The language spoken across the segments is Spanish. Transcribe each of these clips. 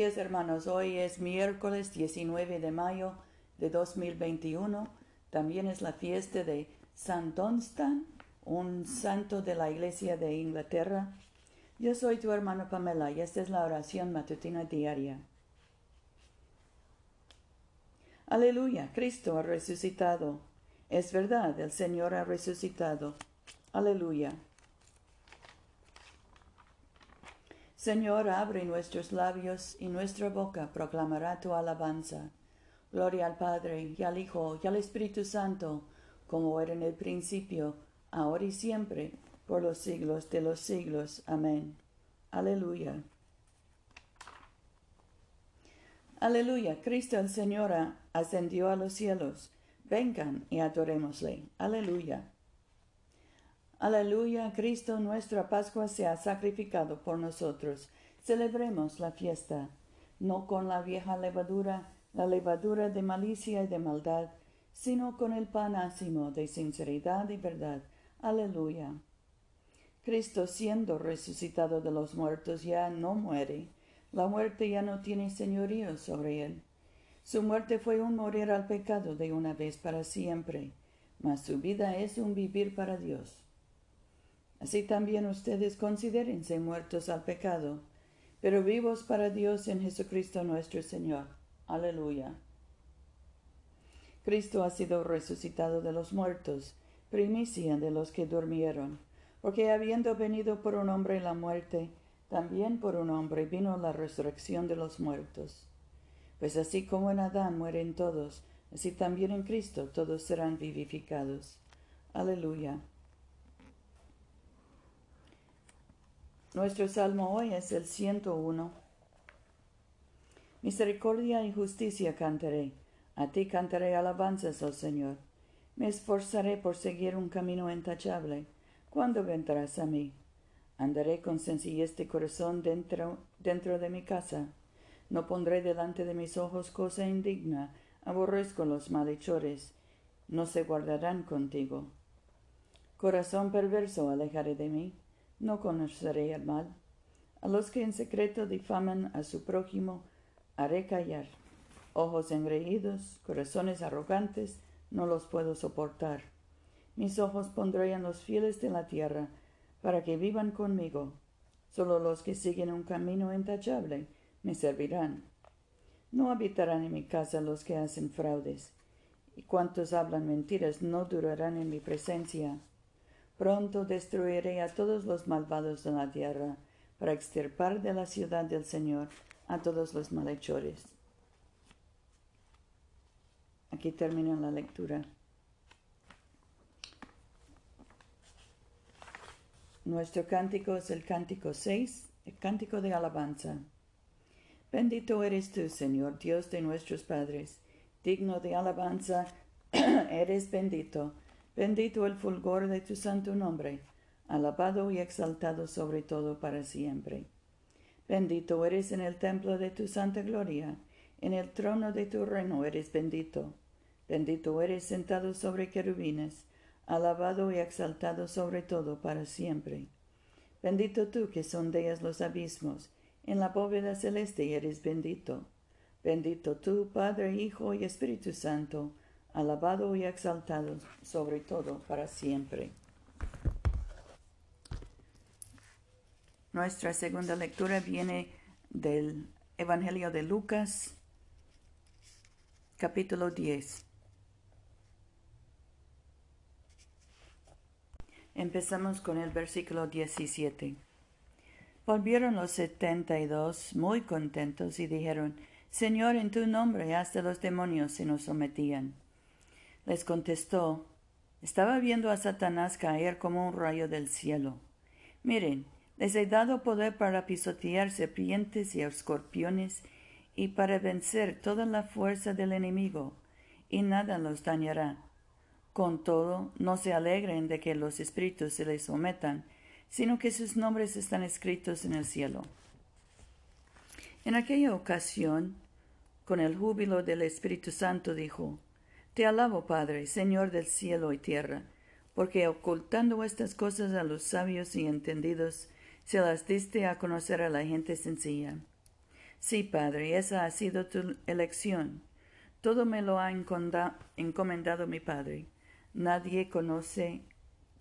días hermanos, hoy es miércoles 19 de mayo de 2021. También es la fiesta de San Dunstan, un santo de la Iglesia de Inglaterra. Yo soy tu hermano Pamela y esta es la oración matutina diaria. Aleluya, Cristo ha resucitado. Es verdad, el Señor ha resucitado. Aleluya. Señor, abre nuestros labios y nuestra boca proclamará tu alabanza. Gloria al Padre, y al Hijo, y al Espíritu Santo, como era en el principio, ahora y siempre, por los siglos de los siglos. Amén. Aleluya. Aleluya. Cristo el Señor ascendió a los cielos. Vengan y adorémosle. Aleluya. Aleluya, Cristo nuestra Pascua se ha sacrificado por nosotros. Celebremos la fiesta, no con la vieja levadura, la levadura de malicia y de maldad, sino con el pan ácimo de sinceridad y verdad. Aleluya. Cristo siendo resucitado de los muertos ya no muere, la muerte ya no tiene señorío sobre él. Su muerte fue un morir al pecado de una vez para siempre, mas su vida es un vivir para Dios. Así también ustedes considérense muertos al pecado, pero vivos para Dios en Jesucristo nuestro Señor. Aleluya. Cristo ha sido resucitado de los muertos, primicia de los que durmieron, porque habiendo venido por un hombre la muerte, también por un hombre vino la resurrección de los muertos. Pues así como en Adán mueren todos, así también en Cristo todos serán vivificados. Aleluya. Nuestro salmo hoy es el 101. Misericordia y justicia cantaré. A ti cantaré alabanzas, oh Señor. Me esforzaré por seguir un camino intachable. ¿Cuándo vendrás a mí? Andaré con sencillez de corazón dentro, dentro de mi casa. No pondré delante de mis ojos cosa indigna. Aborrezco los malhechores. No se guardarán contigo. Corazón perverso alejaré de mí no conoceré el mal. A los que en secreto difaman a su prójimo, haré callar. Ojos engreídos, corazones arrogantes, no los puedo soportar. Mis ojos pondré en los fieles de la tierra, para que vivan conmigo. Solo los que siguen un camino intachable me servirán. No habitarán en mi casa los que hacen fraudes, y cuantos hablan mentiras no durarán en mi presencia. Pronto destruiré a todos los malvados de la tierra, para extirpar de la ciudad del Señor a todos los malhechores. Aquí termina la lectura. Nuestro cántico es el cántico 6, el cántico de alabanza. Bendito eres tú, Señor, Dios de nuestros padres, digno de alabanza, eres bendito Bendito el fulgor de tu santo nombre, alabado y exaltado sobre todo para siempre. Bendito eres en el templo de tu santa gloria, en el trono de tu reino eres bendito. Bendito eres sentado sobre querubines, alabado y exaltado sobre todo para siempre. Bendito tú que sondeas los abismos, en la bóveda celeste eres bendito. Bendito tú, Padre, Hijo y Espíritu Santo, alabado y exaltado sobre todo para siempre. Nuestra segunda lectura viene del Evangelio de Lucas, capítulo 10. Empezamos con el versículo 17. Volvieron los setenta y dos muy contentos y dijeron, Señor, en tu nombre hasta los demonios se nos sometían. Les contestó, estaba viendo a Satanás caer como un rayo del cielo. Miren, les he dado poder para pisotear serpientes y escorpiones y para vencer toda la fuerza del enemigo, y nada los dañará. Con todo, no se alegren de que los espíritus se les sometan, sino que sus nombres están escritos en el cielo. En aquella ocasión, con el júbilo del Espíritu Santo, dijo, te alabo, Padre, Señor del cielo y tierra, porque ocultando estas cosas a los sabios y entendidos, se las diste a conocer a la gente sencilla. Sí, Padre, esa ha sido tu elección. Todo me lo ha encomendado mi Padre. Nadie conoce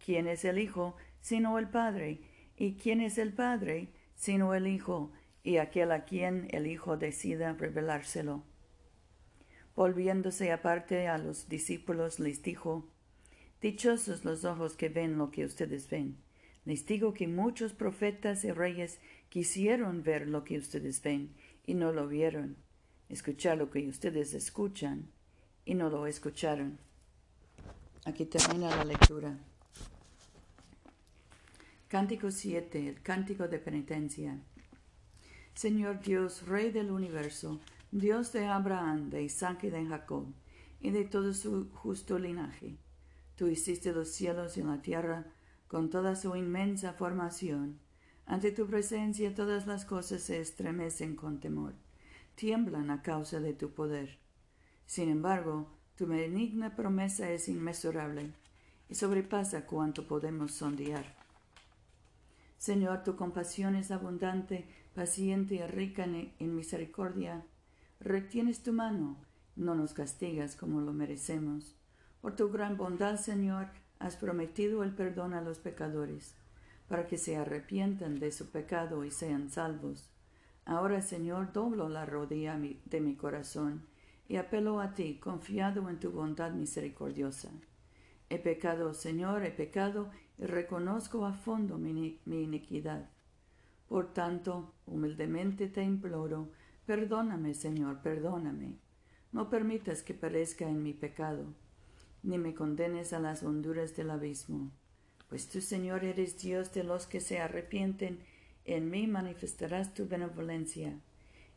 quién es el Hijo sino el Padre, y quién es el Padre sino el Hijo, y aquel a quien el Hijo decida revelárselo. Volviéndose aparte a los discípulos, les dijo, Dichosos los ojos que ven lo que ustedes ven. Les digo que muchos profetas y reyes quisieron ver lo que ustedes ven y no lo vieron, escuchar lo que ustedes escuchan y no lo escucharon. Aquí termina la lectura. Cántico 7, el cántico de penitencia. Señor Dios, Rey del universo, Dios de Abraham, de Isaac y de Jacob, y de todo su justo linaje. Tú hiciste los cielos y la tierra con toda su inmensa formación. Ante tu presencia todas las cosas se estremecen con temor, tiemblan a causa de tu poder. Sin embargo, tu benigna promesa es inmesurable y sobrepasa cuanto podemos sondear. Señor, tu compasión es abundante, paciente y rica en misericordia retienes tu mano, no nos castigas como lo merecemos. Por tu gran bondad, Señor, has prometido el perdón a los pecadores, para que se arrepientan de su pecado y sean salvos. Ahora, Señor, doblo la rodilla de mi corazón y apelo a ti, confiado en tu bondad misericordiosa. He pecado, Señor, he pecado y reconozco a fondo mi, mi iniquidad. Por tanto, humildemente te imploro, Perdóname, Señor, perdóname. No permitas que perezca en mi pecado, ni me condenes a las honduras del abismo. Pues tú, Señor, eres Dios de los que se arrepienten, en mí manifestarás tu benevolencia.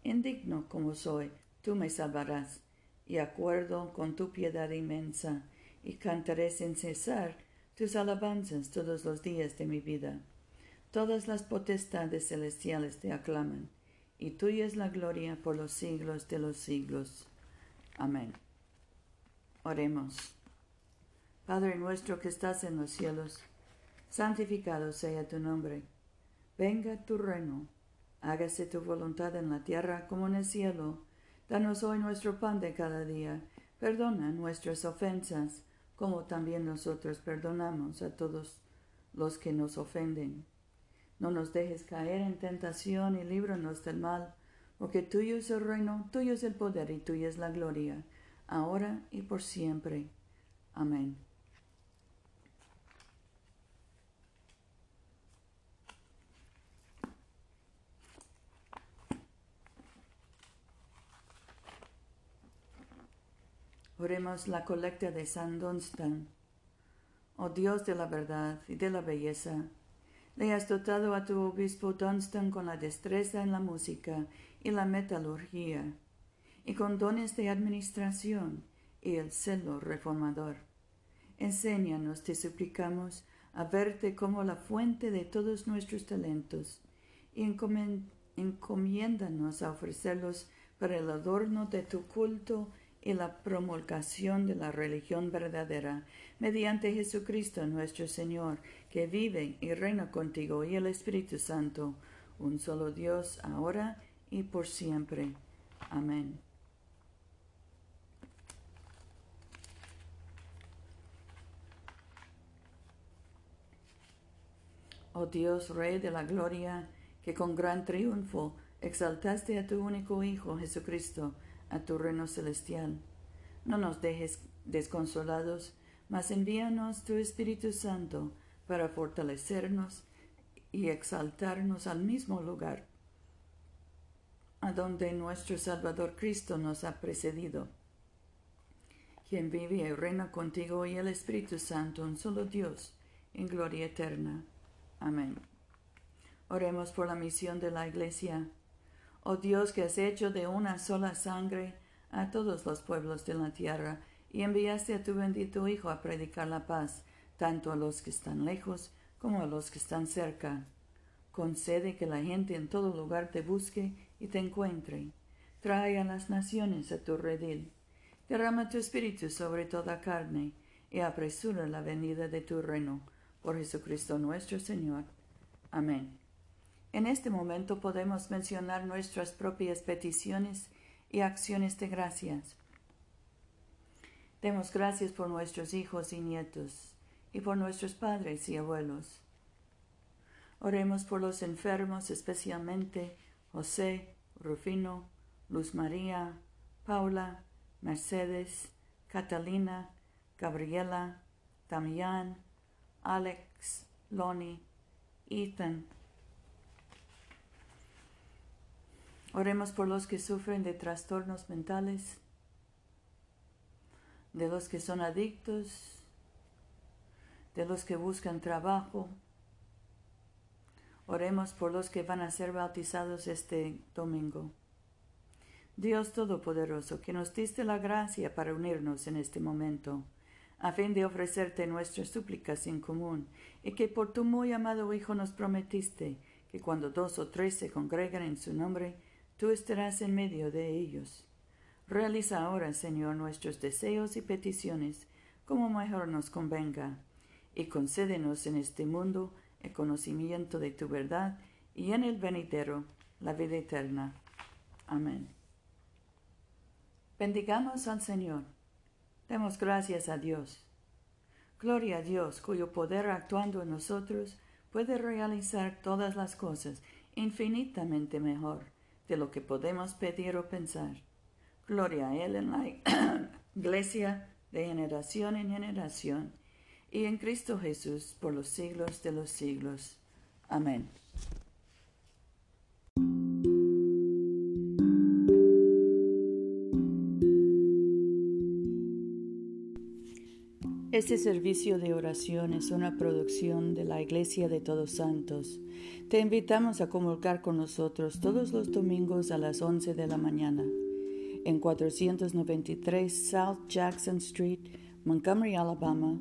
Indigno como soy, tú me salvarás, y acuerdo con tu piedad inmensa, y cantaré sin cesar tus alabanzas todos los días de mi vida. Todas las potestades celestiales te aclaman y tuya es la gloria por los siglos de los siglos. Amén. Oremos. Padre nuestro que estás en los cielos, santificado sea tu nombre. Venga tu reino. Hágase tu voluntad en la tierra como en el cielo. Danos hoy nuestro pan de cada día. Perdona nuestras ofensas, como también nosotros perdonamos a todos los que nos ofenden no nos dejes caer en tentación y líbranos del mal, porque tuyo es el reino, tuyo es el poder y tuya es la gloria, ahora y por siempre. Amén. Oremos la colecta de San Dunstan. Oh Dios de la verdad y de la belleza, le has dotado a tu obispo Dunstan con la destreza en la música y la metalurgia, y con dones de administración y el celo reformador. Enséñanos, te suplicamos, a verte como la fuente de todos nuestros talentos, y encomiéndanos a ofrecerlos para el adorno de tu culto y la promulgación de la religión verdadera, mediante Jesucristo nuestro Señor, que vive y reina contigo y el Espíritu Santo, un solo Dios, ahora y por siempre. Amén. Oh Dios, Rey de la Gloria, que con gran triunfo exaltaste a tu único Hijo Jesucristo a tu reino celestial. No nos dejes desconsolados, mas envíanos tu Espíritu Santo para fortalecernos y exaltarnos al mismo lugar a donde nuestro Salvador Cristo nos ha precedido, quien vive y reina contigo y el Espíritu Santo, un solo Dios, en gloria eterna. Amén. Oremos por la misión de la Iglesia. Oh Dios que has hecho de una sola sangre a todos los pueblos de la tierra, y enviaste a tu bendito Hijo a predicar la paz tanto a los que están lejos como a los que están cerca. Concede que la gente en todo lugar te busque y te encuentre. Trae a las naciones a tu redil. Derrama tu espíritu sobre toda carne y apresura la venida de tu reino. Por Jesucristo nuestro Señor. Amén. En este momento podemos mencionar nuestras propias peticiones y acciones de gracias. Demos gracias por nuestros hijos y nietos y por nuestros padres y abuelos. Oremos por los enfermos, especialmente José, Rufino, Luz María, Paula, Mercedes, Catalina, Gabriela, Damián, Alex, Lonnie, Ethan. Oremos por los que sufren de trastornos mentales, de los que son adictos, de los que buscan trabajo. Oremos por los que van a ser bautizados este domingo. Dios Todopoderoso, que nos diste la gracia para unirnos en este momento, a fin de ofrecerte nuestras súplicas en común, y que por tu muy amado Hijo nos prometiste que cuando dos o tres se congregan en su nombre, tú estarás en medio de ellos. Realiza ahora, Señor, nuestros deseos y peticiones como mejor nos convenga, y concédenos en este mundo el conocimiento de tu verdad y en el venidero la vida eterna. Amén. Bendigamos al Señor. Demos gracias a Dios. Gloria a Dios, cuyo poder actuando en nosotros puede realizar todas las cosas infinitamente mejor de lo que podemos pedir o pensar. Gloria a Él en la iglesia de generación en generación y en Cristo Jesús por los siglos de los siglos. Amén. Este servicio de oración es una producción de la Iglesia de Todos Santos. Te invitamos a comulgar con nosotros todos los domingos a las 11 de la mañana en 493 South Jackson Street, Montgomery, Alabama